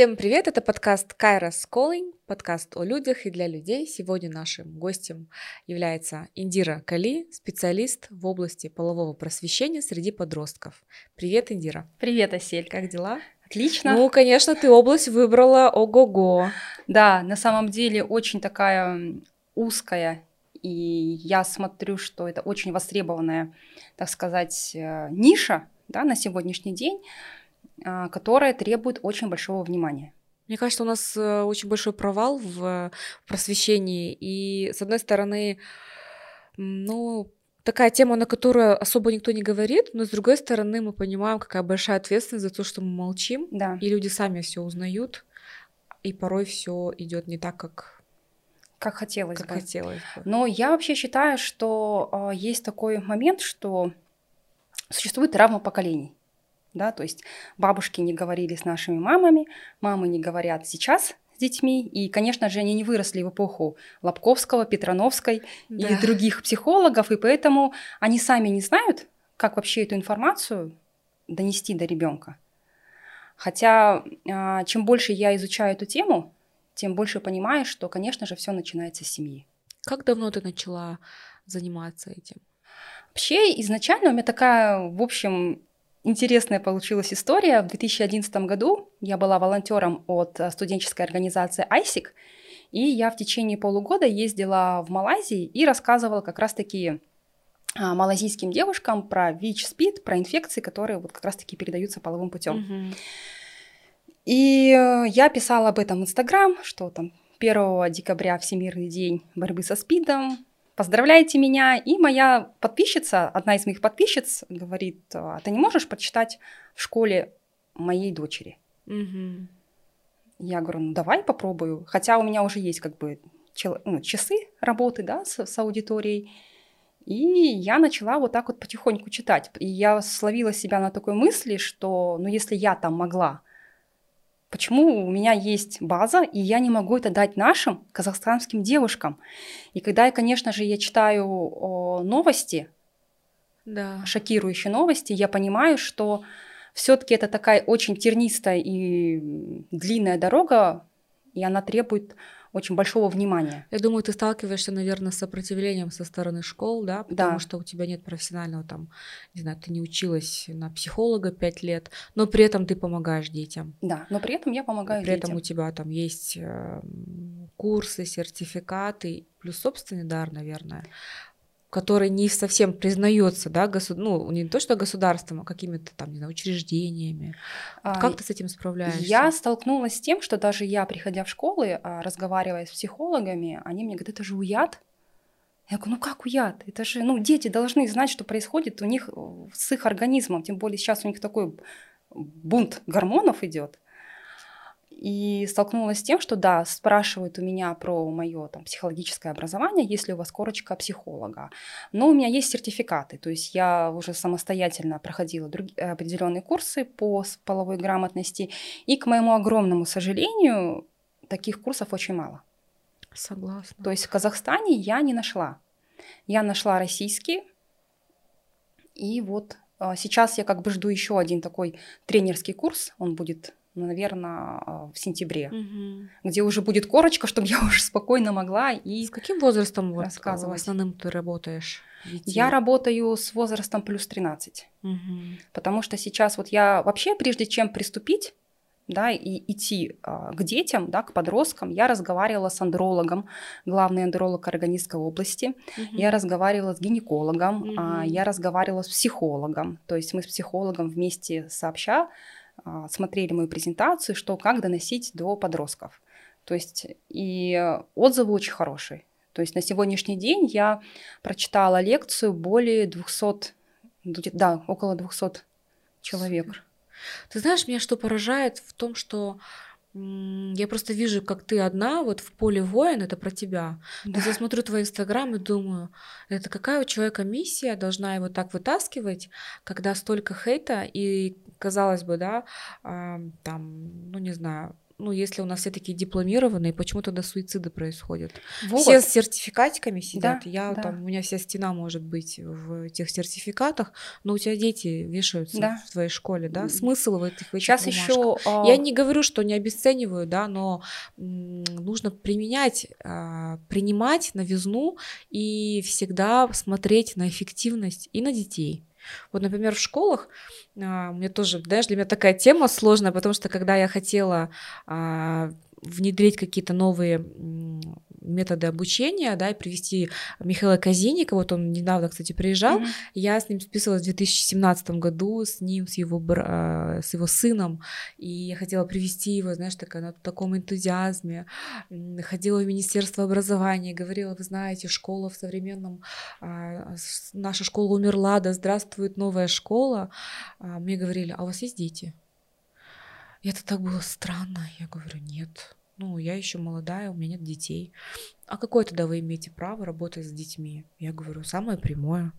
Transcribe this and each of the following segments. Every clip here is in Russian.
Всем привет, это подкаст Кайрос Calling, подкаст о людях и для людей. Сегодня нашим гостем является Индира Кали, специалист в области полового просвещения среди подростков. Привет, Индира. Привет, Асель. Как дела? Отлично. Ну, конечно, ты область выбрала ого-го. Да, на самом деле очень такая узкая, и я смотрю, что это очень востребованная, так сказать, э, ниша да, на сегодняшний день. А, которая требует очень большого внимания. Мне кажется, у нас э, очень большой провал в просвещении. И, с одной стороны, ну, такая тема, на которую особо никто не говорит, но с другой стороны, мы понимаем, какая большая ответственность за то, что мы молчим. Да. И люди сами все узнают, и порой все идет не так, как как хотелось как бы. хотелось бы. Но я вообще считаю, что э, есть такой момент, что существует травма поколений да, то есть бабушки не говорили с нашими мамами, мамы не говорят сейчас с детьми, и, конечно же, они не выросли в эпоху Лобковского, Петрановской да. и других психологов, и поэтому они сами не знают, как вообще эту информацию донести до ребенка. Хотя, а, чем больше я изучаю эту тему, тем больше понимаю, что, конечно же, все начинается с семьи. Как давно ты начала заниматься этим? Вообще, изначально у меня такая, в общем, Интересная получилась история. В 2011 году я была волонтером от э, студенческой организации ISIC, и я в течение полугода ездила в Малайзии и рассказывала как раз-таки а, малазийским девушкам про ВИЧ-СПИД, про инфекции, которые вот как раз-таки передаются половым путем. И э, я писала об этом в Инстаграм, что там 1 декабря Всемирный день борьбы со СПИДом, поздравляйте меня. И моя подписчица, одна из моих подписчиц, говорит, а ты не можешь прочитать в школе моей дочери? Угу. Я говорю, ну давай попробую. Хотя у меня уже есть как бы ну, часы работы да, с, с аудиторией. И я начала вот так вот потихоньку читать. И я словила себя на такой мысли, что ну если я там могла, Почему у меня есть база, и я не могу это дать нашим казахстанским девушкам? И когда, я, конечно же, я читаю о, новости, да. шокирующие новости, я понимаю, что все-таки это такая очень тернистая и длинная дорога, и она требует очень большого внимания. Я думаю, ты сталкиваешься, наверное, с сопротивлением со стороны школ, да, потому да. что у тебя нет профессионального там, не знаю, ты не училась на психолога пять лет, но при этом ты помогаешь детям. Да, но при этом я помогаю при детям. При этом у тебя там есть э, курсы, сертификаты, плюс собственный дар, наверное который не совсем признается, да, госуд... ну, не то что государством, а какими-то там, не знаю, учреждениями. А, как ты с этим справляешься? Я столкнулась с тем, что даже я, приходя в школы, а, разговаривая с психологами, они мне говорят, это же уяд. Я говорю, ну как уяд? Это же, ну, дети должны знать, что происходит у них э, с их организмом, тем более сейчас у них такой бунт гормонов идет и столкнулась с тем, что да, спрашивают у меня про мое там, психологическое образование, есть ли у вас корочка психолога. Но у меня есть сертификаты, то есть я уже самостоятельно проходила друг... определенные курсы по половой грамотности, и к моему огромному сожалению, таких курсов очень мало. Согласна. То есть в Казахстане я не нашла. Я нашла российские, и вот а, сейчас я как бы жду еще один такой тренерский курс, он будет наверное, в сентябре, угу. где уже будет корочка, чтобы я уже спокойно могла и С каким возрастом рассказывать? Вот, в основном ты работаешь? Детей? Я работаю с возрастом плюс 13. Угу. Потому что сейчас вот я вообще, прежде чем приступить, да, и идти а, к детям, да, к подросткам, я разговаривала с андрологом, главный андролог Караганинской области, угу. я разговаривала с гинекологом, угу. а, я разговаривала с психологом, то есть мы с психологом вместе сообща а, смотрели мою презентацию, что как доносить до подростков. То есть и отзывы очень хорошие. То есть на сегодняшний день я прочитала лекцию более 200, да, около 200 человек. Ты знаешь, меня что поражает в том, что я просто вижу, как ты одна, вот в поле воин, это про тебя. Да. Я смотрю твой инстаграм и думаю, это какая у человека миссия, должна его так вытаскивать, когда столько хейта, и казалось бы, да, там, ну не знаю, ну, если у нас все такие дипломированные, почему тогда суициды происходят? Вот. Все с сертификатиками сидят. Да, Я да. там, у меня вся стена может быть в этих сертификатах, но у тебя дети вешаются Да. в твоей школе, да? Смысл в этих, Сейчас бумажках? еще а, Я не говорю, что не обесцениваю, да, но нужно применять, а, принимать новизну и всегда смотреть на эффективность и на детей. Вот, например, в школах а, мне тоже, знаешь, для меня такая тема сложная, потому что когда я хотела а, внедрить какие-то новые методы обучения, да, и привести Михаила Казиника, вот он недавно, кстати, приезжал, мгм. я с ним списывалась в 2017 году, с ним, с его, э, с его сыном, и я хотела привести его, знаешь, такая, на таком энтузиазме. Ходила в Министерство образования, говорила, вы знаете, школа в современном, а, наша школа умерла, да здравствует новая школа. А Мне говорили, а у вас есть дети? И это так было странно. Я говорю, нет. Ну, я еще молодая, у меня нет детей. А какое тогда вы имеете право работать с детьми? Я говорю, самое прямое.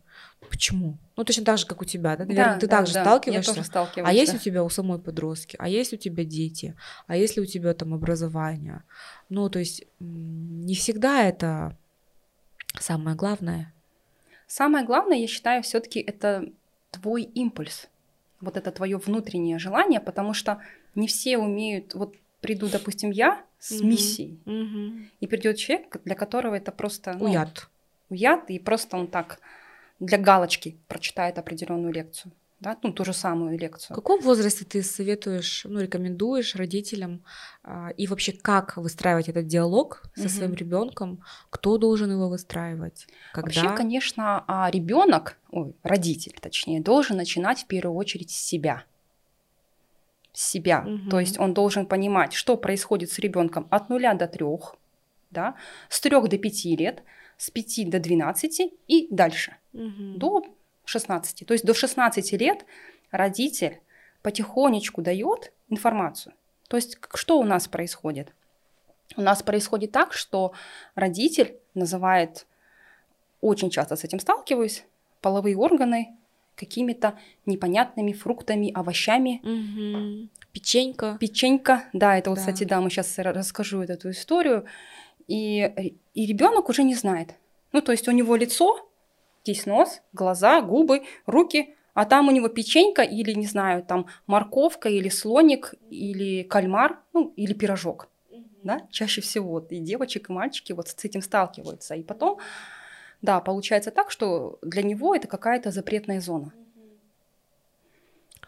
Почему? Ну, точно так же, как у тебя, да? Наверное, Да, ты да, также да, сталкиваешься. Я тоже сталкиваюсь. А есть да. у тебя у самой подростки, а есть у тебя дети, а есть ли у тебя там образование? Ну, то есть не всегда это самое главное. Самое главное, я считаю, все-таки это твой импульс. Вот это твое внутреннее желание, потому что не все умеют. Вот приду, допустим, я с Мгм. миссией, и придет человек, для которого это просто ну, Уят. уят, и просто он так для галочки прочитает определенную лекцию. Да? Ну, ту же самую В лекцию. каком возрасте ты советуешь, ну, рекомендуешь родителям а, и вообще как выстраивать этот диалог со Мгм. своим ребенком? Кто должен его выстраивать? Когда? Вообще, конечно, ребенок, ой, родитель, точнее, должен начинать в первую очередь с себя. Себя. Мгм. То есть он должен понимать, что происходит с ребенком от нуля до трех, да, с трех до пяти лет, с пяти до 12 и дальше, Мгм. до 16. То есть до 16 лет родитель потихонечку дает информацию. То есть что у нас происходит? У нас происходит так, что родитель называет, очень часто с этим сталкиваюсь, половые органы какими-то непонятными фруктами, овощами. Мгм. Печенька. Печенька, да, это вот, Да. кстати, да, мы сейчас расскажу эту историю. И, и ребенок уже не знает. Ну, то есть у него лицо, здесь нос, глаза, губы, руки, а там у него печенька или, не знаю, там морковка или слоник, или кальмар, ну, или пирожок. Да, чаще всего вот и девочек, и мальчики вот с этим сталкиваются. И потом, да, получается так, что для него это какая-то запретная зона.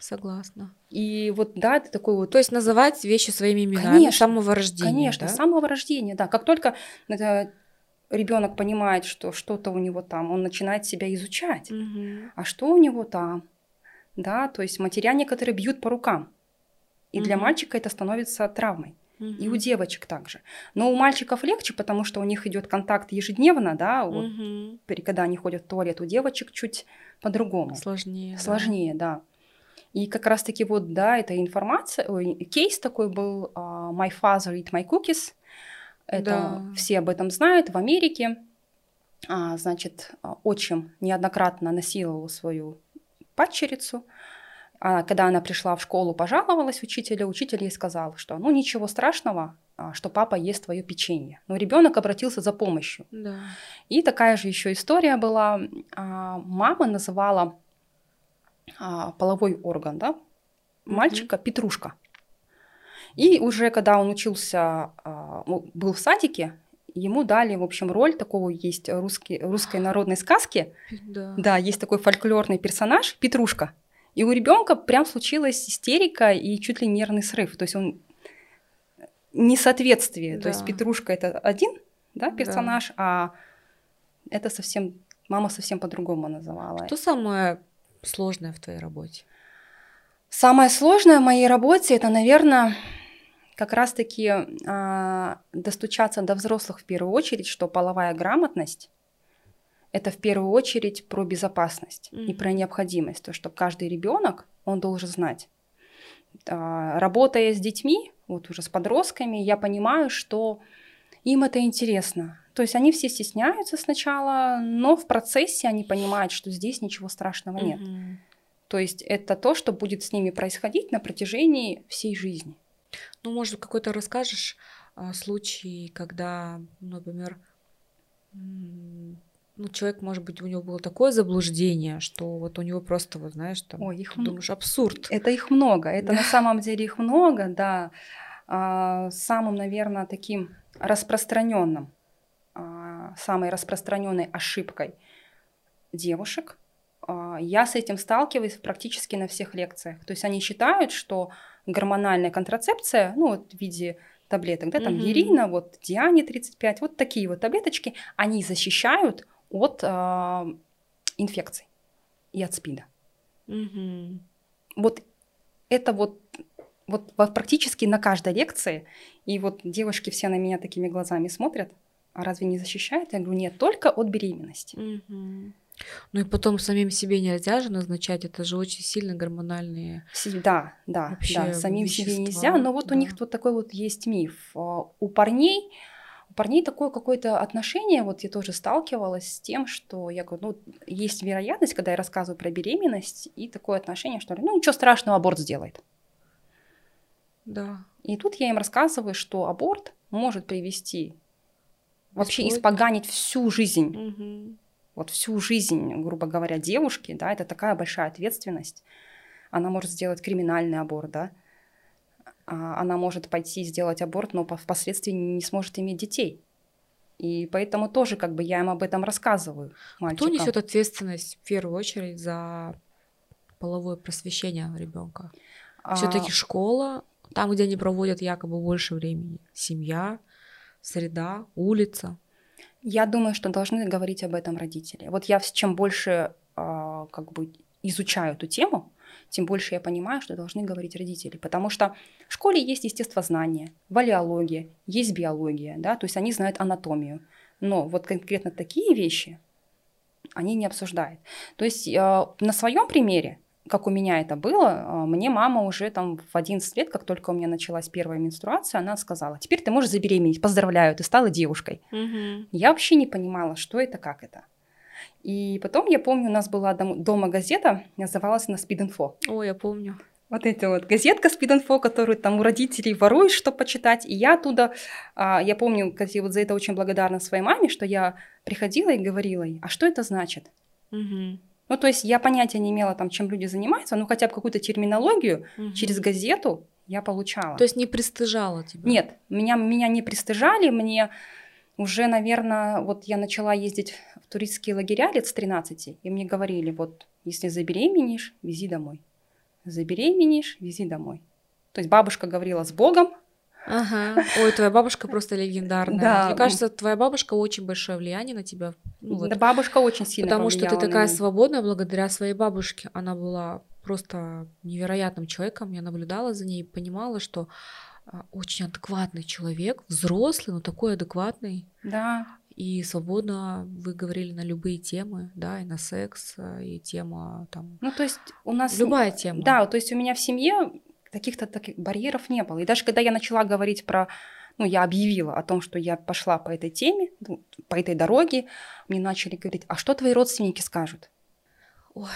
Согласна. И вот, да, это такой вот То есть называть вещи своими именами Конечно, с самого рождения. Конечно, да? с самого рождения, да. Как только ребенок понимает, что что-то у него там, он начинает себя изучать. Мгм. А что у него там? Да, то есть матеря некоторые бьют по рукам. И для Мгм. мальчика это становится травмой. И у девочек также. Но у мальчиков легче, потому что у них идет контакт ежедневно, да, вот, при- когда они ходят в туалет. У девочек чуть по-другому. Сложнее. да. Сложнее, да. И как раз-таки вот, да, эта информация, ой, кейс такой был а, «My father eat my cookies». Это Да. все об этом знают в Америке. А, значит, а, отчим неоднократно насиловал свою падчерицу. А когда она пришла в школу, пожаловалась учителю, учитель ей сказал, что ну ничего страшного, а, что папа ест твое печенье. Но ребенок обратился за помощью. Да. И такая же еще история была. а, Мама называла а, половой орган, да, мальчика Петрушка. И уже когда он учился, был в садике, ему дали, в общем, роль такого есть русский, русской народной сказки. Да. Да, есть такой фольклорный персонаж Петрушка. И у ребенка прям случилась истерика и чуть ли нервный срыв. То есть он несоответствие. То есть Да. Петрушка это один да, Да. персонаж, а это совсем мама совсем по-другому называла. Что самое сложное в твоей работе? Самое сложное в моей работе это, наверное, как раз-таки а, достучаться до взрослых в первую очередь, что половая грамотность это в первую очередь про безопасность и Мгм. про необходимость, то, что каждый ребенок он должен знать. А, Работая с детьми, вот уже с подростками, я понимаю, что им это интересно. То есть они все стесняются сначала, но в процессе они понимают, что здесь ничего страшного нет. Мгм. То есть это то, что будет с ними происходить на протяжении всей жизни. Ну, может, какой-то расскажешь а, случай, когда, например, ну, человек, может быть, у него было такое заблуждение, что вот у него просто, вот знаешь, там, Ой, их ты думаешь, абсурд. Это их много, это на самом деле их много, да. А, самым, наверное, таким распространенным, а, самой распространенной ошибкой девушек а, я с этим сталкиваюсь практически на всех лекциях. То есть они считают, что гормональная контрацепция, ну вот в виде таблеток, да, там mm-hmm. Ерина, вот Диане 35, вот такие вот таблеточки, они защищают от э, инфекций и от СПИДа. Mm-hmm. Вот это вот, вот практически на каждой лекции, и вот девушки все на меня такими глазами смотрят, а разве не защищает? Я говорю, нет, только от беременности. Mm-hmm. Ну и потом самим себе нельзя же назначать, это же очень сильно гормональные. Да, да, вообще да, самим вещества, себе нельзя, но вот да. у них вот такой вот есть миф. А, у парней парней такое какое-то отношение, вот я тоже сталкивалась с тем, что я говорю, ну, есть вероятность, когда я рассказываю про беременность, и такое отношение, что, ну, ничего страшного, аборт сделает. Да. И тут я им рассказываю, что аборт может привести, вообще испоганить всю жизнь. Угу вот всю жизнь, грубо говоря, девушки, да, это такая большая ответственность. Она может сделать криминальный аборт, да, она может пойти сделать аборт, но впоследствии не сможет иметь детей. И поэтому тоже как бы я им об этом рассказываю. Мальчикам. Кто несет ответственность в первую очередь за половое просвещение ребенка? А... Все-таки школа, там, где они проводят якобы больше времени, семья, среда, улица. Я думаю, что должны говорить об этом родители. Вот я чем больше э, как бы изучаю эту тему, тем больше я понимаю, что должны говорить родители. Потому что в школе есть естествознание, валиология, есть биология, да, то есть они знают анатомию. Но вот конкретно такие вещи они не обсуждают. То есть э, на своем примере как у меня это было, а, мне мама уже там в 11 лет, как только у меня началась первая менструация, она сказала, теперь ты можешь забеременеть, поздравляю, ты стала девушкой. Угу. Я вообще не понимала, что это, как это. И потом, я помню, у нас была дома газета, называлась она «Спид-инфо». О, я помню. Вот эта вот газетка «Спид-инфо», которую там у родителей воруешь, чтобы почитать. И я оттуда, а, я помню, кстати, вот за это очень благодарна своей маме, что я приходила и говорила ей, а что это значит? Угу. Ну, то есть я понятия не имела, там, чем люди занимаются, но хотя бы какую-то терминологию угу. через газету я получала. То есть не пристыжала тебя? Нет, меня, меня не пристыжали, мне уже, наверное, вот я начала ездить в туристские лагеря лет с 13, и мне говорили, вот, если забеременеешь, вези домой. Забеременеешь, вези домой. То есть бабушка говорила с Богом, Ага. Ой, твоя бабушка просто легендарная. Да. Мне кажется, твоя бабушка очень большое влияние на тебя. Ну, вот. Да, бабушка очень сильно Потому что ты такая свободная благодаря своей бабушке. Она была просто невероятным человеком. Я наблюдала за ней и понимала, что очень адекватный человек, взрослый, но такой адекватный. Да. И свободно вы говорили на любые темы, да, и на секс, и тема там. Ну, то есть у нас... Любая тема. Да, то есть у меня в семье каких-то таких барьеров не было. И даже когда я начала говорить про ну, я объявила о том, что я пошла по этой теме, ну, по этой дороге, мне начали говорить, а что твои родственники скажут? Ой.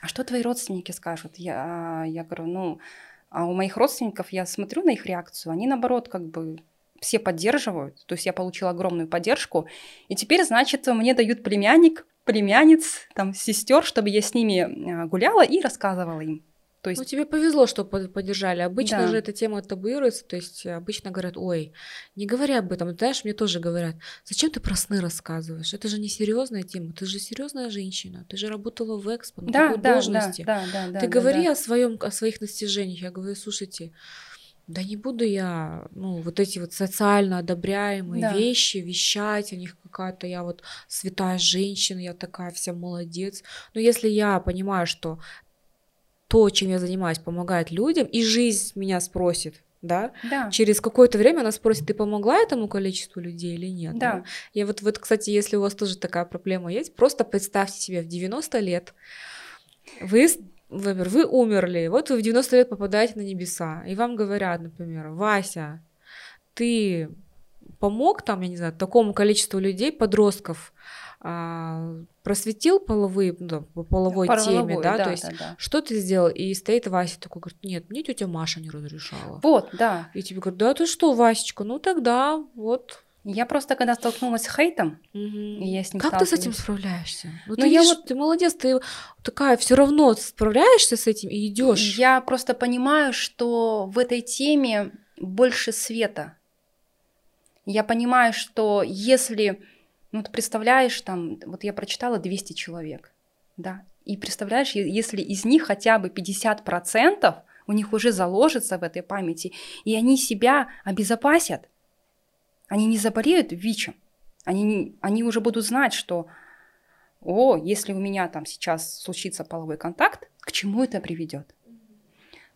А что твои родственники скажут? Я, я говорю, ну, а у моих родственников я смотрю на их реакцию, они наоборот как бы все поддерживают, то есть я получила огромную поддержку, и теперь, значит, мне дают племянник, племянниц, там, сестер, чтобы я с ними а, гуляла и рассказывала им. То есть... Ну, тебе повезло, что поддержали. Обычно да. же эта тема табуируется, то есть обычно говорят, ой, не говори об этом. Знаешь, мне тоже говорят, зачем ты про сны рассказываешь? Это же не серьезная тема, ты же серьезная женщина, ты же работала в Экспо на да, такой да, должности. Да, да, да, ты да, говори да. о своем, о своих достижениях. Я говорю, слушайте, да не буду я, ну, вот эти вот социально одобряемые да. вещи вещать о них какая-то я вот святая женщина, я такая вся молодец. Но если я понимаю, что то, чем я занимаюсь, помогает людям, и жизнь меня спросит, да? да. Через какое-то время она спросит, ты помогла этому количеству людей или нет? Да. да? Я вот, вот, кстати, если у вас тоже такая проблема есть, просто представьте себе в 90 лет, вы, например, вы умерли, вот вы в 90 лет попадаете на небеса, и вам говорят, например, Вася, ты помог там, я не знаю, такому количеству людей, подростков, просветил половые, ну, по половой теме, да, да, то есть да, да. что ты сделал, и стоит Вася такой, говорит, нет, мне тетя Маша не разрешала. Вот, да. И тебе говорят, да ты что, Васечка, ну тогда вот. Я просто когда столкнулась с хейтом, Мгм. и я с ним Как ты с этим справляешься? Ну, Ну, ты я видишь, вот- ты молодец, ты такая все равно справляешься с этим и идешь. Я просто понимаю, что в этой теме больше света. Я понимаю, что если, ну ты представляешь, там, вот я прочитала 200 человек, да, и представляешь, если из них хотя бы 50% у них уже заложится в этой памяти, и они себя обезопасят, они не заболеют ВИЧем, они, они уже будут знать, что, о, если у меня там сейчас случится половой контакт, к чему это приведет?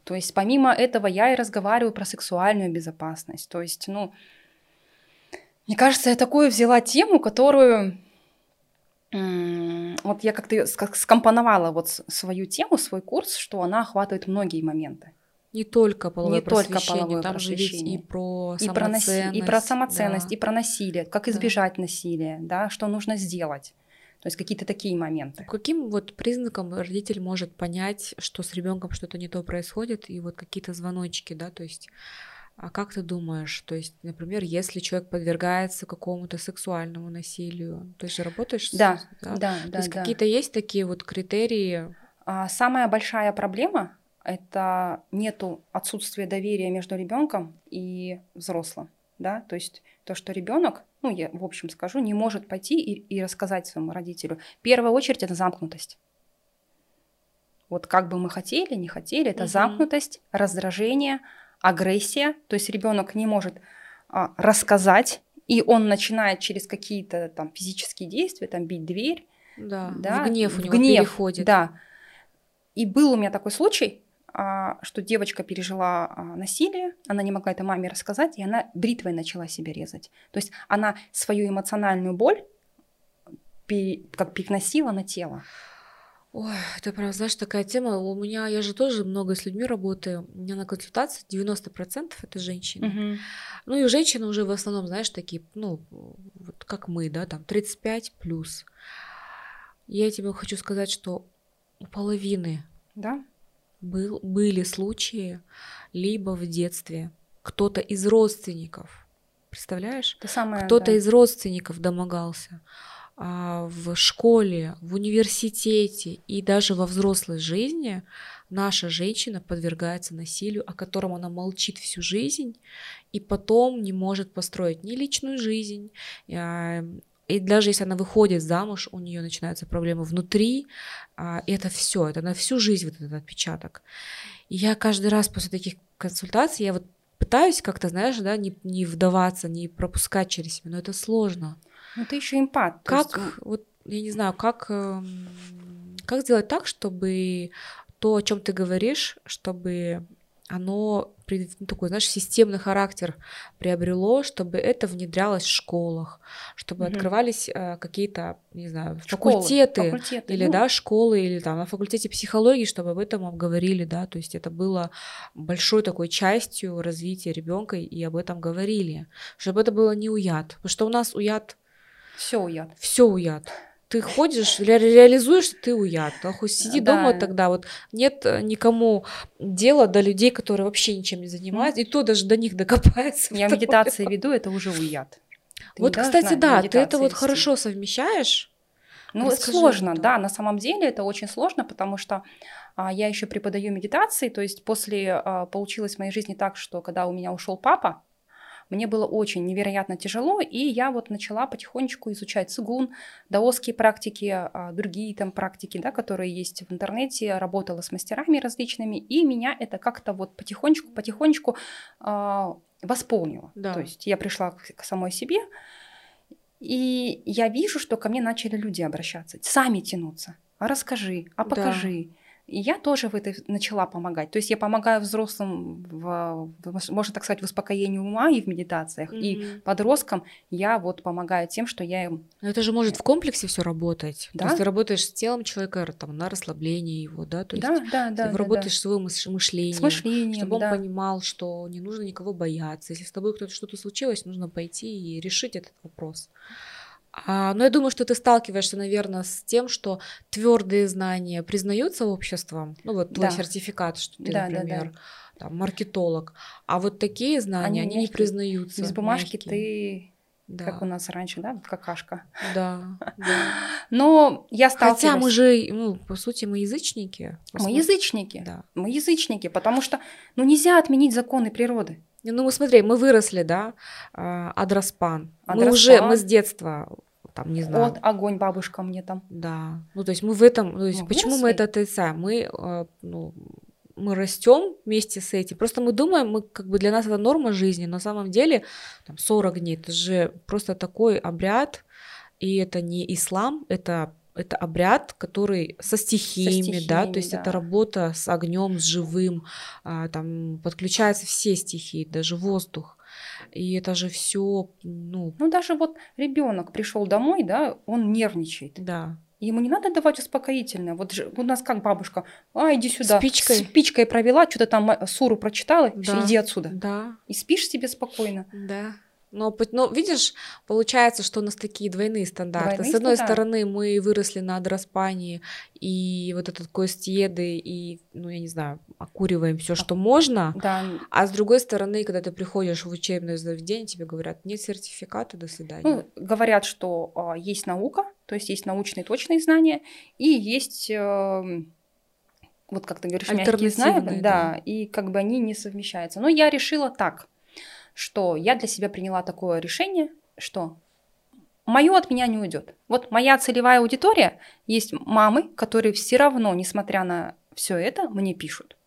То есть помимо этого я и разговариваю про сексуальную безопасность. То есть, ну, мне кажется, я такую взяла тему, которую вот я как-то скомпоновала вот свою тему, свой курс, что она охватывает многие моменты. Не только половое Не только половое там же ведь и про И про, наси- и про самоценность, да. и про насилие, как Да. избежать насилия, да, что нужно сделать. То есть какие-то такие моменты. Каким вот признаком родитель может понять, что с ребенком что-то не то происходит, и вот какие-то звоночки, да, то есть, а как ты думаешь, то есть, например, если человек подвергается какому-то сексуальному насилию, ты же работаешь с- Да, да? да, То да, есть да. какие-то есть такие вот критерии, А самая большая проблема это нету отсутствия доверия между ребенком и взрослым, да, то есть то, что ребенок, ну я в общем скажу, не может пойти и, и рассказать своему родителю. В первую очередь это замкнутость. Вот как бы мы хотели, не хотели, это Мгм. замкнутость, раздражение, агрессия, то есть ребенок не может а, рассказать, и он начинает через какие-то там физические действия, там бить дверь, да, да, в гнев у него гнев, переходит. Да. И был у меня такой случай, а, что девочка пережила а, насилие, она не могла это маме рассказать, и она бритвой начала себя резать. То есть она свою эмоциональную боль пере- как переносила на тело. Ой, это прям, знаешь, такая тема. У меня, я же тоже много с людьми работаю. У меня на консультации 90% это женщины. Ну и женщины уже в основном, знаешь, такие, ну, вот как мы, да, там 35 плюс. Я тебе хочу сказать, что у половины Да? был, были случаи либо в детстве кто-то из родственников, представляешь? Самое, Кто-то да. из родственников домогался в школе, в университете и даже во взрослой жизни наша женщина подвергается насилию, о котором она молчит всю жизнь и потом не может построить ни личную жизнь. а, И даже если она выходит замуж, у нее начинаются проблемы внутри, а, и это все, это на всю жизнь вот этот отпечаток. И я каждый раз после таких консультаций, я вот пытаюсь как-то, знаешь, да, не, не вдаваться, не пропускать через себя, но это сложно. Ну, ты еще импат. то Как, есть, м, вот, я не знаю, как, эм, как сделать так, чтобы то, о чем ты говоришь, чтобы оно ну, такой, знаешь, системный характер приобрело, чтобы это внедрялось в школах, чтобы Мгм. открывались э, какие-то, не знаю, школы, факультеты, факультеты, или ну, да, школы, или там на факультете психологии, чтобы об этом обговорили, да, то есть это было большой такой частью развития ребенка и об этом говорили, чтобы это было не уяд, потому что у нас уяд, Все уяд. все уяд. Ты ходишь, ре- реализуешь, ты. Да, хоть сиди Да. дома тогда. Вот нет э, никому дела до людей, которые вообще ничем не занимаются, и то даже до них докопается. Я медитации веду, это уже уяд. Ты Вот, кстати, да, ты это вот вести. хорошо совмещаешь. Ну, это Расскажи сложно, об этом. да, на самом деле это очень сложно, потому что а, я еще преподаю медитации, то есть после а, получилось в моей жизни так, что когда у меня ушел папа, мне было очень невероятно тяжело, и я вот начала потихонечку изучать цигун, даосские практики, а, другие там практики, да, которые есть в интернете, работала с мастерами различными, и меня это как-то вот потихонечку, потихонечку а, восполнило. Да. То есть я пришла к, самой себе, и я вижу, что ко мне начали люди обращаться, сами тянуться. А расскажи, а Да. И я тоже в этой начала помогать. То есть я помогаю взрослым, в, в, можно так сказать, в успокоении ума и в медитациях. И Мгм. подросткам я вот помогаю тем, что я им... Но это же может в комплексе все работать. Да. То есть ты работаешь с телом человека там, на расслабление его, да, то есть да, да, ты да, да, работаешь да. с своим мыш- мышлением, С мышлением, чтобы он да. понимал, что не нужно никого бояться. Если с тобой кто-то что-то случилось, нужно пойти и решить этот вопрос. А, но я думаю, что ты сталкиваешься, наверное, с тем, что твердые знания признаются обществом. Ну вот твой Да. сертификат, что ты, Да, да, да. например, там, маркетолог. А вот такие знания, Они они, не признаются. Без бумажки мягкие. ты, Да, как у нас раньше, да, какашка. да, да. Но я сталкиваюсь... Хотя мы же, ну, по сути, мы язычники. Мы язычники. Да. Мы язычники, потому что ну, нельзя отменить законы природы. Ну, мы смотри, мы выросли, да, а, Адроспан. Мы Адроспан. уже, мы с детства, там, не знаю, Вот огонь бабушка мне там. Да, ну то есть мы в этом, то есть Мы почему мы выросли. это отрицаем? Мы, э, ну, мы растем вместе с этим. Просто мы думаем, мы как бы для нас это норма жизни, но на самом деле там 40 дней это же просто такой обряд, и это не ислам, это это обряд, который со стихиями, да, стихиями, то есть это да. работа с огнем, с живым, а, там подключаются все стихии, даже воздух, и это же все, ну, Ну, даже вот ребенок пришел домой, да, он нервничает. да, Ему не надо давать успокоительное. Вот же у нас как бабушка, а, иди сюда. Спичкой. Спичкой провела, что-то там э, суру прочитала, Да. иди отсюда. да, И спишь себе спокойно. Да. Но, но видишь, получается, что у нас такие двойные стандарты. Двойные С одной стандарты. стороны, мы выросли на Адраспании и вот этот кость еды, и, ну, я не знаю, окуриваем все, что можно. Да, А с другой стороны, когда ты приходишь в учебное заведение, тебе говорят, нет сертификата, до свидания. ну, говорят, что а, есть наука, то есть есть научные точные знания, и есть, эм, вот как ты говоришь, мягкие знания, да, да. и как бы они не совмещаются. Но я решила так, что я для себя приняла такое решение, что мое от меня не уйдет. Вот моя целевая аудитория есть мамы, которые все равно, несмотря на все это, мне пишут.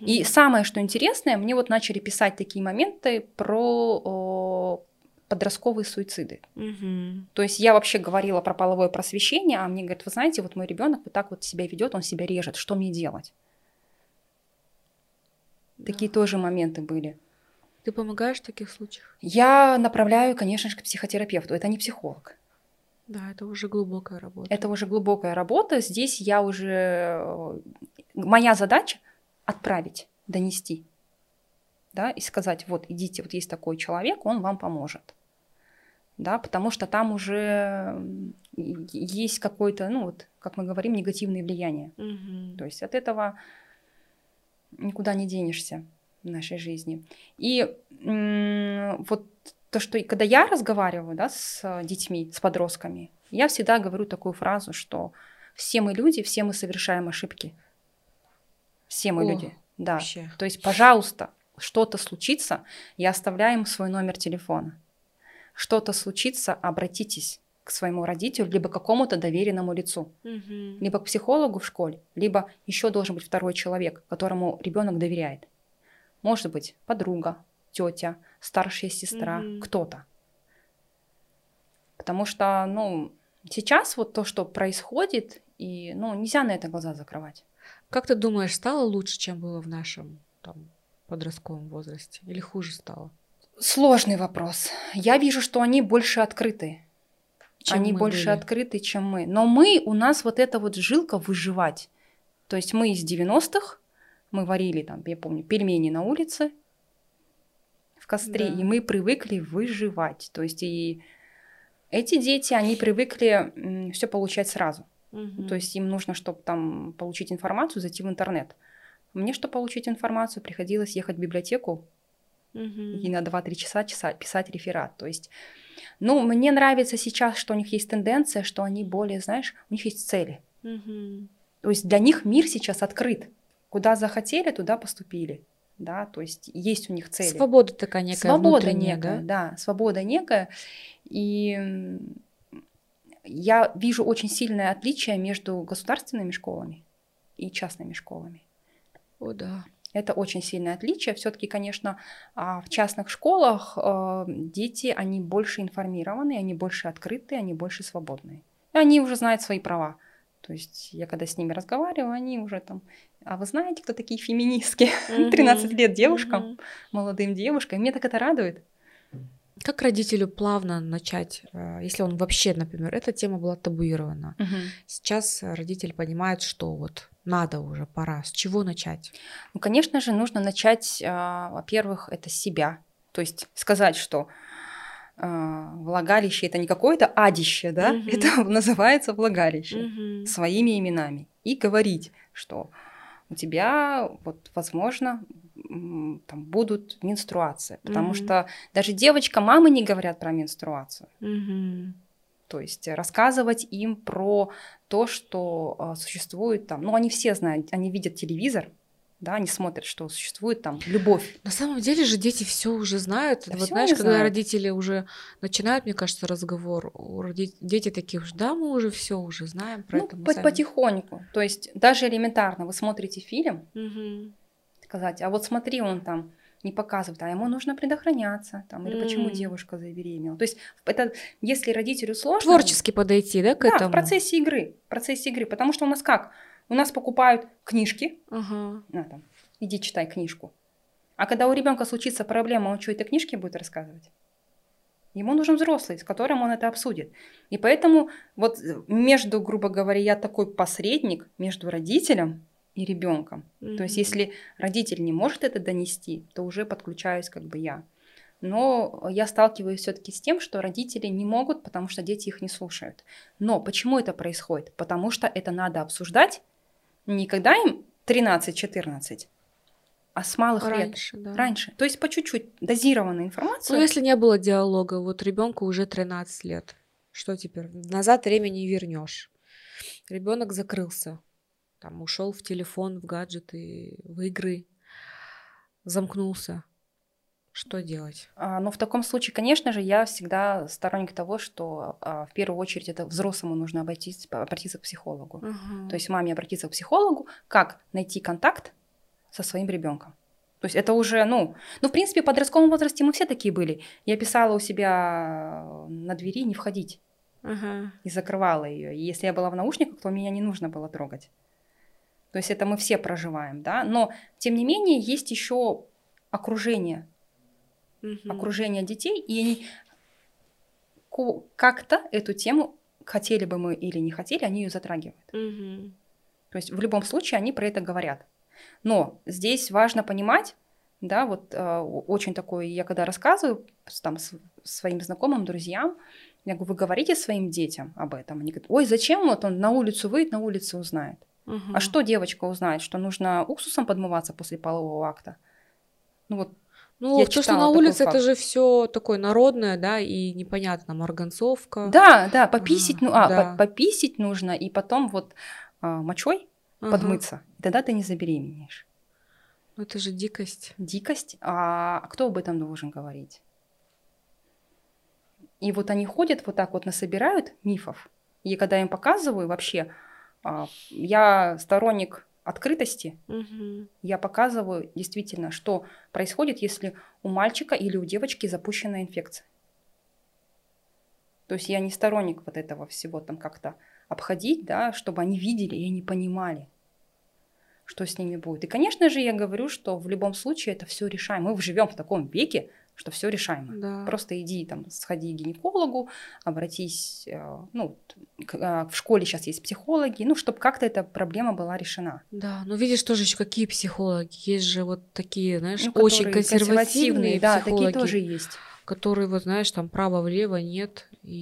И самое, что интересное, мне вот начали писать такие моменты про о, подростковые суициды. Мгм. То есть я вообще говорила про половое просвещение, а мне говорят, вы знаете, вот мой ребенок вот так вот себя ведет, он себя режет, что мне делать? Такие тоже моменты были. Ты помогаешь в таких случаях? Я направляю, конечно же, к психотерапевту. Это не психолог. Да, это уже глубокая работа. Это уже глубокая работа. Здесь я уже... э, Моя задача отправить, донести. Да, и сказать, вот идите, вот есть такой человек, он вам поможет. Да, потому что там уже есть какое-то, ну вот, как мы говорим, негативное влияние. Мгм. То есть от этого никуда не денешься в нашей жизни. И вот то, что когда я разговариваю да, с детьми, с подростками, я всегда говорю такую фразу, что все мы люди, все мы совершаем ошибки. Все мы О, люди. Да. Вообще. То есть, пожалуйста, что-то случится, я оставляю им свой номер телефона. Что-то случится, обратитесь к своему родителю, либо к какому-то доверенному лицу Мгм. либо к психологу в школе, либо еще должен быть второй человек, которому ребенок доверяет. Может быть, подруга, тетя, старшая сестра, Мгм. кто-то. Потому что, ну, сейчас вот то, что происходит, и, ну, нельзя на это глаза закрывать. Как ты думаешь, стало лучше, чем было в нашем там, подростковом возрасте? Или хуже стало? Сложный вопрос. Я вижу, что они больше открыты. чем они мы больше были? открыты, чем мы. Но мы, у нас вот эта вот жилка выживать. То есть мы из 90-х, мы варили там, я помню, пельмени на улице в костре, Да. и мы привыкли выживать. То есть и эти дети, они привыкли все получать сразу. Мгм. То есть им нужно, чтобы там получить информацию, зайти в интернет. Мне, чтобы получить информацию, приходилось ехать в библиотеку Мгм. и на 2-3 часа, часа писать реферат. То есть, ну, мне нравится сейчас, что у них есть тенденция, что они более, знаешь, у них есть цели. Мгм. То есть для них мир сейчас открыт. Куда захотели, туда поступили. Да, то есть есть у них цели. Свобода такая некая Свобода некая, да? да? свобода некая. И я вижу очень сильное отличие между государственными школами и частными школами. О, да. Это очень сильное отличие. Все-таки, конечно, а, в частных школах э, дети, они больше информированы, они больше открытые, они больше свободные. Они уже знают свои права. То есть я когда с ними разговариваю, они уже там, а вы знаете, кто такие феминистки? 13 Мгм. лет девушкам, молодым девушкам. И мне так это радует. Как родителю плавно начать, э, если он вообще, например, эта тема была табуирована. Сейчас родитель понимает, что вот надо уже, пора. С чего начать? Ну, конечно же, нужно начать, а, во-первых, это с себя. То есть сказать, что а, влагалище это не какое-то адище, да, это называется влагалище своими именами и говорить, что у тебя вот возможно там будут менструации, потому Мгм. что даже девочка мамы не говорят про менструацию. Мгм. То есть рассказывать им про то, что а, существует там, ну они все знают, они видят телевизор, да, они смотрят, что существует там любовь. На самом деле же дети все уже знают. Да вот знаешь, когда знают. родители уже начинают, мне кажется, разговор, дети такие уже, да, мы уже все уже знаем про Ну, это. по- сами». потихоньку. То есть даже элементарно вы смотрите фильм, Мгм. сказать, а вот смотри, он там не показывает, а ему нужно предохраняться, там, или почему М. девушка забеременела. То есть это, если родителю сложно... Творчески подойти, да, к Да, этому? в процессе игры, в процессе игры, потому что у нас как? У нас покупают книжки, Ага. на, там, иди читай книжку. А когда у ребенка случится проблема, он что, это книжки будет рассказывать? Ему нужен взрослый, с которым он это обсудит. И поэтому вот э, между, грубо говоря, я такой посредник между родителем и ребенком. То есть если родитель не может это донести, то уже подключаюсь как бы я. Но я сталкиваюсь все-таки с тем, что родители не могут, потому что дети их не слушают. Но почему это происходит? Потому что это надо обсуждать не когда им 13-14, а с малых лет. Раньше, да. Раньше. То есть по чуть-чуть дозированную информацию. Ну, если не было диалога, вот ребенку уже 13 лет. Что теперь? Назад время не вернешь. Ребенок закрылся. Там ушел в телефон, в гаджеты, в игры. Замкнулся. Что делать? А, Но в таком случае, конечно же, я всегда сторонник того, что а, в первую очередь это взрослому нужно обратиться, обратиться к психологу. То есть маме обратиться к психологу, как найти контакт со своим ребенком. То есть это уже, ну, ну, в принципе, в подростковом возрасте мы все такие были. Я писала у себя на двери не входить Ага. и закрывала ее. И если я была в наушниках, то меня не нужно было трогать. То есть это мы все проживаем, да. Но тем не менее есть еще окружение, Мгм. окружение детей, и они как-то эту тему хотели бы мы или не хотели, они ее затрагивают. Мгм. То есть в любом случае они про это говорят. Но здесь важно понимать, да, вот э, очень такое, я когда рассказываю там с- своим знакомым, друзьям, я говорю, вы говорите своим детям об этом? Они говорят, ой, зачем вот он на улицу выйдет, на улице узнает. Мгм. А что девочка узнает, что нужно уксусом подмываться после полового акта? Ну вот, Ну, я то, что на улице, это факт. же все такое народное, да, и непонятно, марганцовка. да, да, пописить, ну, а, да. по- пописить нужно, и потом вот а, мочой Ага. подмыться, тогда ты не забеременеешь. Ну, это же дикость. дикость, а кто об этом должен говорить? И вот они ходят вот так вот насобирают мифов. И когда я им показываю вообще, а, я сторонник открытости, Мгм. я показываю действительно, что происходит, если у мальчика или у девочки запущена инфекция. То есть я не сторонник вот этого всего там как-то обходить, да, чтобы они видели и они понимали, что с ними будет. И, конечно же, я говорю, что в любом случае это все решаемо. Мы живем в таком веке, что все решаемо. Да. Просто иди там, сходи к гинекологу, обратись, э, ну, а, в школе сейчас есть психологи, ну, чтобы как-то эта проблема была решена. Да, но видишь тоже еще какие психологи. Есть же вот такие, знаешь, Ну, очень которые консервативные да, психологи, такие тоже есть. которые вот знаешь там право-влево нет и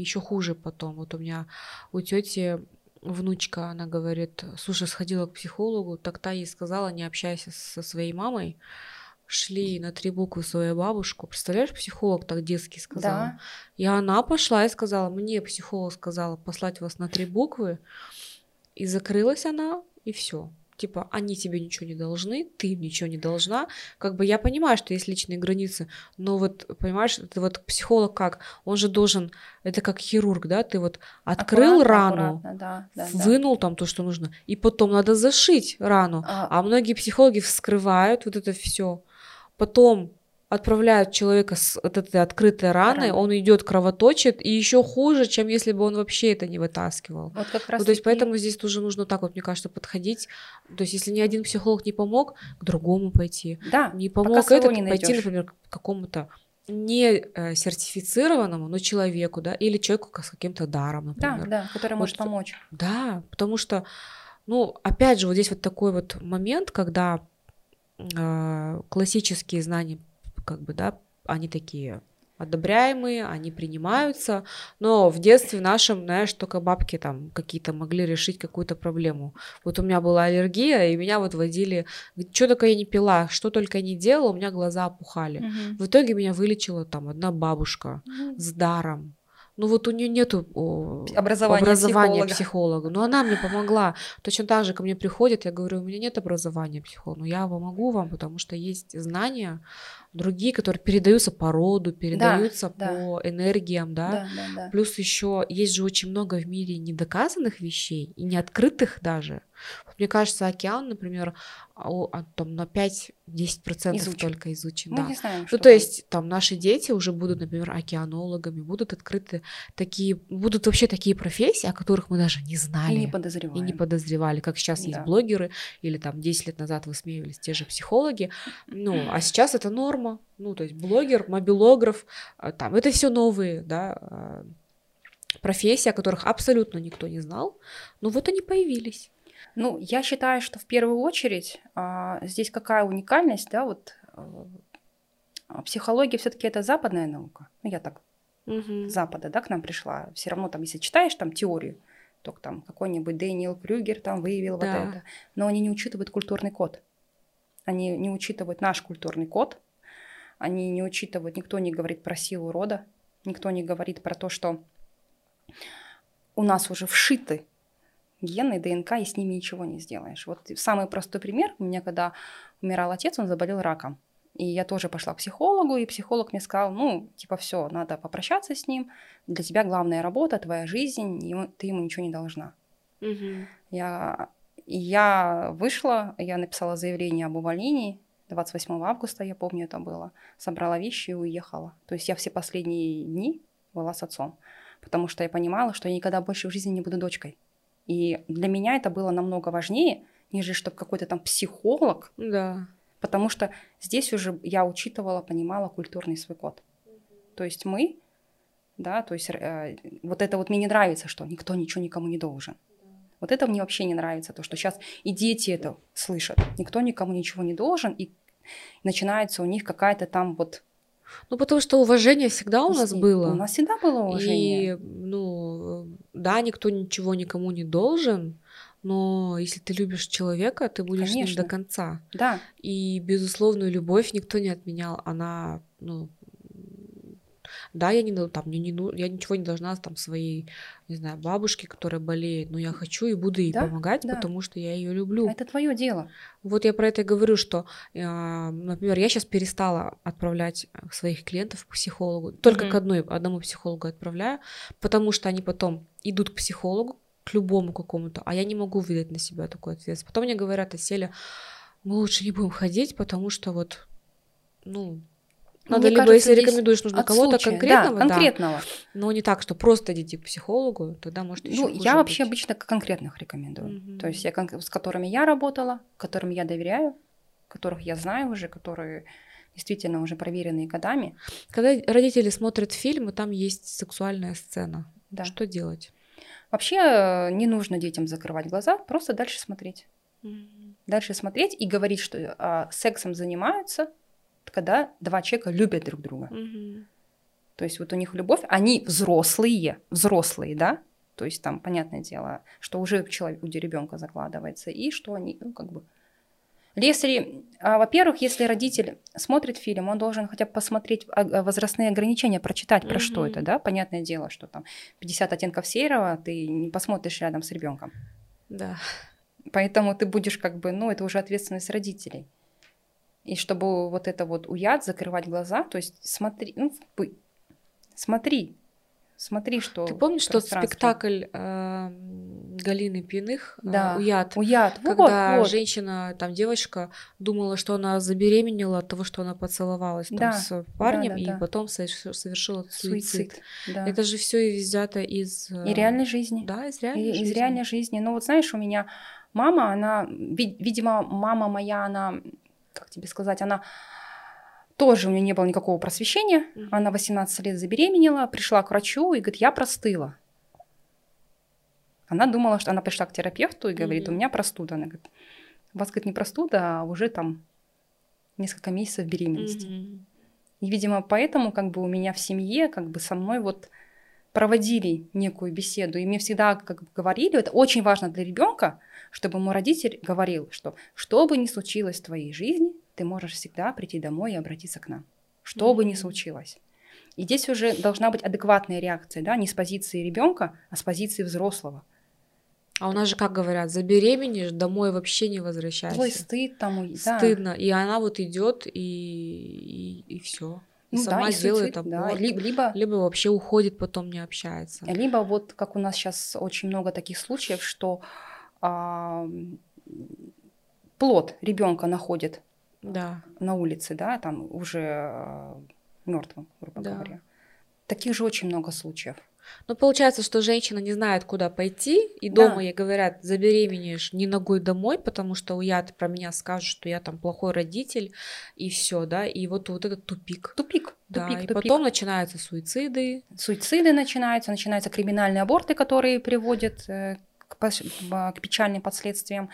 еще хуже потом. Вот у меня у тети внучка, она говорит, слушай, сходила к психологу, так та ей сказала, не общайся со своей мамой. Шли на три буквы свою бабушку. Представляешь, психолог так детский сказал. Да. И она пошла и сказала, мне психолог сказала послать вас на три буквы. И закрылась она, и все. Типа, они тебе ничего не должны, ты им ничего не должна. Как бы я понимаю, что есть личные границы, но вот, понимаешь, это вот психолог как? Он же должен, это как хирург, да, ты вот открыл Аккуратно, рану, аккуратно, да, да, да. вынул там то, что нужно, и потом надо зашить рану. А, А многие психологи вскрывают вот это все, потом отправляют человека с вот этой открытой раной, Раной. он идет кровоточит, и еще хуже, чем если бы он вообще это не вытаскивал. вот как раз Ну, то есть таки- поэтому здесь тоже нужно так вот, мне кажется, подходить. То есть если ни один психолог не помог, к другому пойти. да, Не помог своего это, не пойти, например, к какому-то не э, сертифицированному, но человеку, да, или человеку с каким-то даром, да, например. да, который может Вот. помочь. Да, потому что, ну, опять же, вот здесь вот такой вот момент, когда классические знания, как бы, да, они такие одобряемые, они принимаются, но в детстве нашем, знаешь, только бабки там какие-то могли решить какую-то проблему. Вот у меня была аллергия, и меня вот водили, что только я не пила, что только я не делала, у меня глаза опухали. Мгм. В итоге меня вылечила там одна бабушка Ну, с даром. Ну вот у нее нету о, Образования образования психолога. психолога, но она мне помогла. Точно так же ко мне приходит, я говорю, у меня нет образования психолога, но я помогу вам, потому что есть знания другие, которые передаются по роду, передаются да. по энергиям, да. Да, да, да. Плюс еще есть же очень много в мире недоказанных вещей и неоткрытых даже. Мне кажется, океан, например, а, а, там на 5-10% Изучен. только изучен. Мы да. не знаем, Ну, то есть там наши дети уже будут, например, океанологами, будут открыты такие, будут вообще такие профессии, о которых мы даже не знали. и не и подозреваем. не подозревали, как сейчас есть Да. блогеры, или там 10 лет назад высмеивались те же психологи. Ну, а сейчас это норма. Ну, то есть блогер, мобилограф, а, там, это все новые, да, а, профессии, о которых абсолютно никто не знал, но вот они появились. Ну, я считаю, что в первую очередь а, здесь какая уникальность, да, вот а, психология все-таки это западная наука. Ну, я так с Запада, да, к нам пришла. Все равно там, если читаешь там теорию, то там какой-нибудь Дэниел Крюгер там выявил вот Да. это. Но они не учитывают культурный код. Они не учитывают наш культурный код. Они не учитывают, никто не говорит про силу рода, никто не говорит про то, что у нас уже вшиты гены, ДНК, и с ними ничего не сделаешь. Вот самый простой пример. У меня, когда умирал отец, он заболел раком. И я тоже пошла к психологу, и психолог мне сказал, ну, типа, все, надо попрощаться с ним. Для тебя главная работа, твоя жизнь, ему- ты ему ничего не должна. Я, и я вышла, я написала заявление об увольнении. 28 августа, я помню, это было. Собрала вещи и уехала. То есть я все последние дни была с отцом. Потому что я понимала, что я никогда больше в жизни не буду дочкой. И для меня это было намного важнее, нежели чтобы какой-то там психолог Да. Потому что здесь уже я учитывала, понимала культурный свой код. То есть мы, да, то есть э, вот это вот мне не нравится, что никто ничего никому не должен. Вот это мне вообще не нравится, то, что сейчас и дети это слышат. Никто никому ничего не должен, и начинается у них какая-то там вот... Ну, потому что уважение всегда у нас и- было. У нас всегда было уважение. И, ну, да, никто ничего никому не должен, но если ты любишь человека, ты будешь с ним Конечно. до конца. Да, И безусловную любовь никто не отменял. Она, ну, да, я не там, мне не, ну, я ничего не должна там своей, не знаю, бабушке, которая болеет, но я хочу и буду ей Да, помогать, да. потому что я ее люблю. это твое дело. Вот я про это и говорю, что, э, например, я сейчас перестала отправлять э, своих клиентов к психологу, только Мгм. к одной, одному психологу отправляю, потому что они потом идут к психологу, к любому какому-то, а я не могу взять на себя такую ответственность. Потом мне говорят, Аселя, мы лучше не будем ходить, потому что вот, ну, надо Мне либо, кажется, если рекомендуешь, нужно От кого-то конкретного, да, да, конкретного. но не так, что просто идите к психологу, тогда может еще Ну, я вообще обычно конкретных рекомендую. Мгм. То есть я с которыми я работала, которым я доверяю, которых я знаю уже, которые действительно уже проверенные годами. Когда родители смотрят фильм, и там есть сексуальная сцена, Да. что делать? Вообще э, не нужно детям закрывать глаза, просто дальше смотреть. Дальше смотреть и говорить, что а, сексом занимаются, когда два человека любят друг друга. Мгм. То есть вот у них любовь, они взрослые, взрослые, да? То есть там, понятное дело, что уже человек, у ребенка закладывается, и что они, ну, как бы... Если, а, во-первых, если родитель смотрит фильм, он должен хотя бы посмотреть а, а, возрастные ограничения, прочитать, про что Мгм. это, да? Понятное дело, что там 50 оттенков серого ты не посмотришь рядом с ребенком. Да. Поэтому ты будешь как бы, ну, это уже ответственность родителей. И чтобы вот это вот уят, закрывать глаза, то есть смотри, ну, смотри, смотри, что... Ты помнишь тот спектакль э, Галины Пиных э, Да. «Уят»? Уят, вот, Когда вот. женщина, там девочка, думала, что она забеременела от того, что она поцеловалась там, Да, с парнем, да, и да. потом соверш- совершила суицид. суицид. да. Это же все взято из... э, И реальной жизни. Да, из И- реальной из жизни. реальной жизни. Ну вот знаешь, у меня мама, она, ви- видимо, мама моя, она, как тебе сказать, она тоже у нее не было никакого просвещения. Она 18 лет забеременела, пришла к врачу и говорит, я простыла. Она думала, что она пришла к терапевту и говорит, у меня простуда. Она говорит, у вас, говорит, не простуда, а уже там несколько месяцев беременности. И, видимо, поэтому как бы у меня в семье как бы со мной вот проводили некую беседу. И мне всегда как бы говорили, это очень важно для ребенка, чтобы мой родитель говорил, что что бы ни случилось в твоей жизни, ты можешь всегда прийти домой и обратиться к нам. Что mm-hmm. бы ни случилось. И здесь уже должна быть адекватная реакция, да, не с позиции ребенка, а с позиции взрослого. А у нас же, как говорят, забеременеешь, домой вообще не возвращайся. Ой, стыд там. Да. Стыдно. И она вот идет и, и, и все. И ну, сама да, и делает аборт. Да. Либо, либо, либо вообще уходит, потом не общается. Либо вот, как у нас сейчас очень много таких случаев, что а, плод ребенка находит да. на улице, да, там уже а, мертвым, грубо да. говоря. Таких же очень много случаев. Ну, получается, что женщина не знает, куда пойти, и дома да. ей говорят, забеременеешь не ногой домой, потому что у я про меня скажут, что я там плохой родитель, и все, да, и вот, вот этот тупик. Тупик. Да, тупик, и тупик. потом начинаются суициды. Суициды начинаются, начинаются криминальные аборты, которые приводят э, к, к печальным последствиям.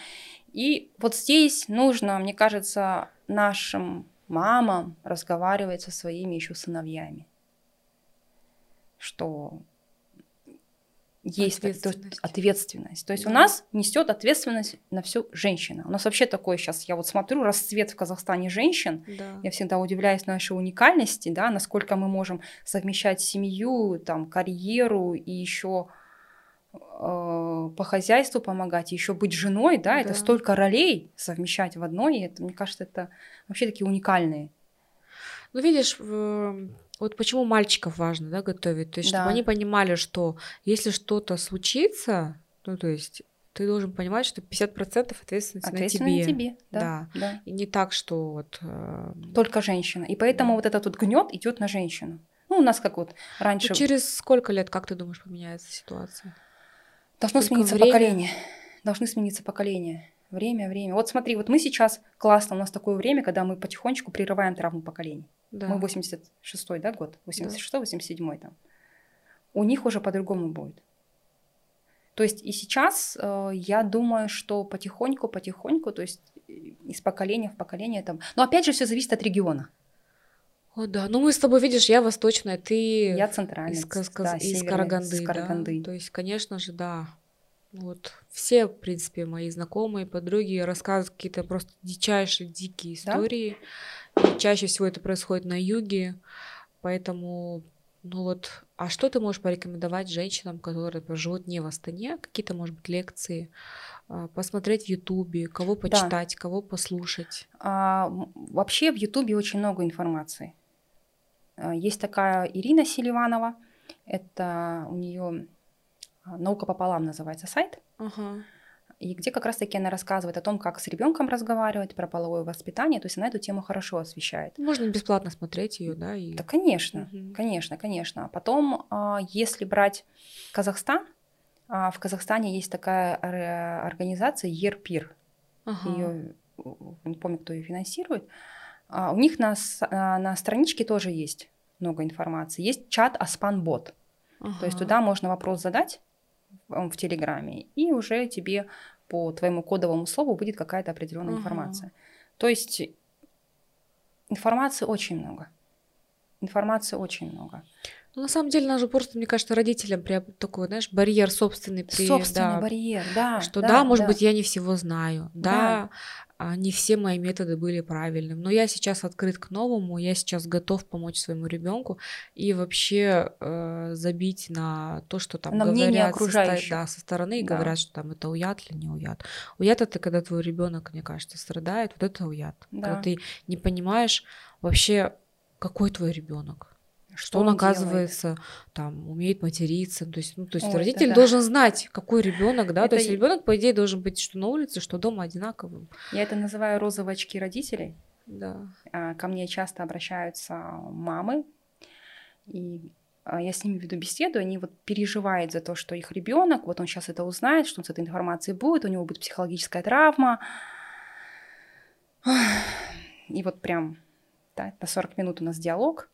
И вот здесь нужно, мне кажется, нашим мамам разговаривать со своими еще сыновьями, что есть ответственность. То, ответственность. То есть да. у нас несет ответственность на всю женщина. У нас вообще такой сейчас, я вот смотрю, расцвет в Казахстане женщин. Да. Я всегда удивляюсь нашей уникальности, да, насколько мы можем совмещать семью, там, карьеру и еще э, по хозяйству помогать, еще быть женой, да, да, это столько ролей совмещать в одной, и это, мне кажется, это вообще такие уникальные. Ну, видишь, вот почему мальчиков важно да, готовить, то есть да. чтобы они понимали, что если что-то случится, ну то есть ты должен понимать, что 50% ответственности на тебе. тебе, да, да. да. И не так, что вот... Э... Только женщина. И поэтому да. вот этот вот гнет идет на женщину. Ну, у нас как вот раньше... Ну, через сколько лет, как ты думаешь, поменяется ситуация? Должно Сколько смениться время? поколение. Должны смениться поколения. Время, время. Вот смотри, вот мы сейчас классно, у нас такое время, когда мы потихонечку прерываем травму поколений. Да. Мы 86-й, да, год? 86-й, 87-й там. У них уже по-другому будет. То есть и сейчас э, я думаю, что потихоньку, потихоньку, то есть э, из поколения в поколение там. Но опять же все зависит от региона. О, да. Ну, мы с тобой, видишь, я восточная, ты... Я центральная. Из, да, из Караганды, Караганды. Да? То есть, конечно же, да. Вот все, в принципе, мои знакомые, подруги рассказывают какие-то просто дичайшие, дикие истории. Да? И чаще всего это происходит на юге. Поэтому, ну вот, а что ты можешь порекомендовать женщинам, которые живут не в Астане? Какие-то, может быть, лекции? А, посмотреть в Ютубе, кого почитать, да. кого послушать? А, вообще в Ютубе очень много информации. А, есть такая Ирина Селиванова. Это у нее наука пополам называется сайт. Uh-huh. И где как раз-таки она рассказывает о том, как с ребенком разговаривать, про половое воспитание. То есть она эту тему хорошо освещает. Можно бесплатно смотреть ее, да? И... Да, конечно, uh-huh. конечно, конечно. Потом, а, если брать Казахстан, а, в Казахстане есть такая организация ЕРПИР. Uh-huh. Ее не помню, кто ее финансирует. У них на, на страничке тоже есть много информации. Есть чат Аспанбот. Uh-huh. То есть туда можно вопрос задать, в Телеграме, и уже тебе по твоему кодовому слову будет какая-то определенная uh-huh. информация. То есть информации очень много. Информации очень много. Ну, на самом деле, нас же просто, мне кажется, родителям при такой, знаешь, барьер собственный. При, собственный да, барьер, да. Что да, да может да. быть, я не всего знаю. Да, да, а, не все мои методы были правильными. Но я сейчас открыт к новому, я сейчас готов помочь своему ребенку и вообще э, забить на то, что там на говорят окружающих. Со, да, со стороны и да. говорят, что там это уят или не уят. Уят это когда твой ребенок, мне кажется, страдает. Вот это уят. Да. Когда ты не понимаешь вообще, какой твой ребенок что он, он оказывается делает? там умеет материться, то есть, ну, то есть Ой, родитель да. должен знать, какой ребенок, да, это... то есть ребенок по идее должен быть что на улице, что дома одинаковым. Я это называю розовые очки родителей. Да. А, ко мне часто обращаются мамы, и а, я с ними веду беседу, они вот переживают за то, что их ребенок, вот он сейчас это узнает, что он с этой информацией будет, у него будет психологическая травма. И вот прям да, на 40 минут у нас диалог,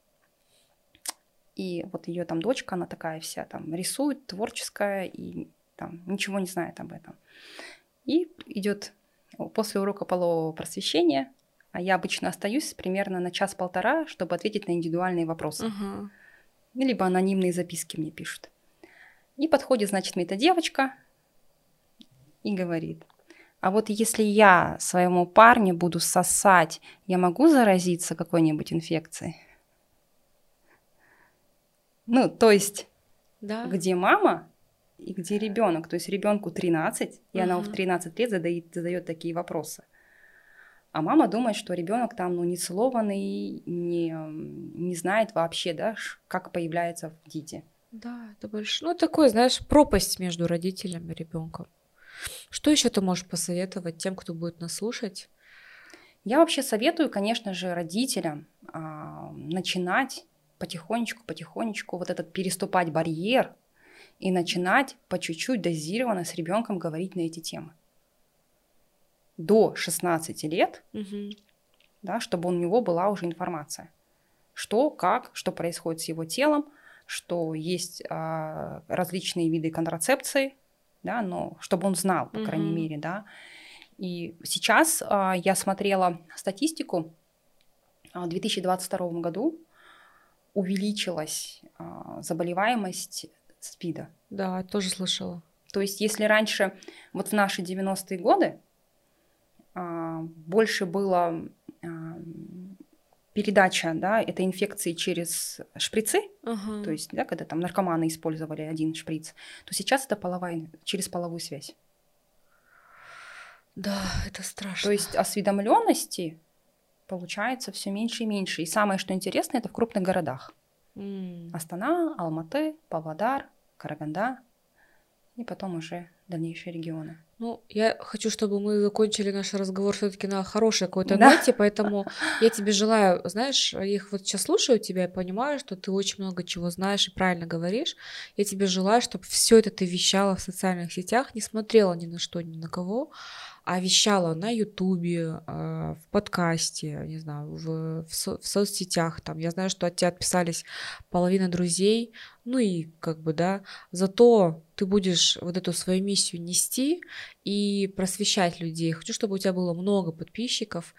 и вот ее там дочка, она такая вся там рисует, творческая, и там ничего не знает об этом. И идет после урока полового просвещения а я обычно остаюсь примерно на час-полтора, чтобы ответить на индивидуальные вопросы. Ага. Либо анонимные записки мне пишут. И подходит, значит, мне эта девочка и говорит, а вот если я своему парню буду сосать, я могу заразиться какой-нибудь инфекцией? Ну, то есть, Да. где мама и где ребенок? То есть ребенку 13, и она в Мгм. 13 лет задает, задает такие вопросы. А мама думает, что ребенок там ну, не целованный, не, не знает вообще, да, как появляется в дети. Да, это больше, ну, такой, знаешь, пропасть между родителем и ребенком. Что еще ты можешь посоветовать тем, кто будет нас слушать? Я вообще советую, конечно же, родителям а, начинать потихонечку, потихонечку вот этот переступать барьер и начинать по чуть-чуть дозированно с ребенком говорить на эти темы. До 16 лет, Мгм. да, чтобы у него была уже информация. Что, как, что происходит с его телом, что есть а, различные виды контрацепции, да, но чтобы он знал, по крайней Мгм. мере, да. И сейчас а, я смотрела статистику, а, в 2022 году увеличилась а, заболеваемость СПИДа. Да, тоже слышала. То есть если раньше, вот в наши 90-е годы, а, больше было а, передача да, этой инфекции через шприцы, Ага. то есть, да, когда там наркоманы использовали один шприц, то сейчас это половая, через половую связь. Да, это страшно. То есть осведомленности получается все меньше и меньше. И самое, что интересно, это в крупных городах. М. Астана, Алматы, Павлодар, Караганда и потом уже дальнейшие регионы. Ну, я хочу, чтобы мы закончили наш разговор все-таки на хорошей какой-то Да. ноте, поэтому я тебе желаю, знаешь, я их вот сейчас слушаю тебя и понимаю, что ты очень много чего знаешь и правильно говоришь. Я тебе желаю, чтобы все это ты вещала в социальных сетях, не смотрела ни на что, ни на кого, а вещала на Ютубе, а, в подкасте, не знаю, в, в со- в соцсетях. Там я знаю, что от тебя отписались половина друзей, ну и как бы, да, зато ты будешь вот эту свою миссию нести и просвещать людей. Хочу, чтобы у тебя было много подписчиков.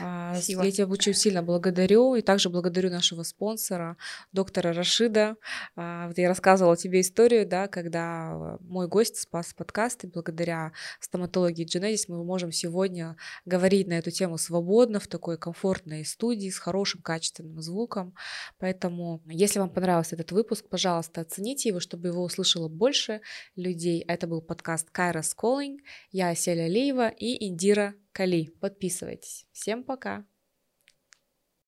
А, Спасибо. Я тебя очень сильно благодарю. И также благодарю нашего спонсора, доктора Рашида. А, Вот я рассказывала тебе историю, да, когда мой гость спас подкаст, и благодаря стоматологии Genesis мы можем сегодня говорить на эту тему свободно, в такой комфортной студии, с хорошим качественным звуком. Поэтому, если вам понравился этот выпуск, пожалуйста, оцените его, чтобы его услышало больше людей. Это был подкаст Кайрос Calling. Я Селя Алиева и Индира Кали. Подписывайтесь. Всем пока!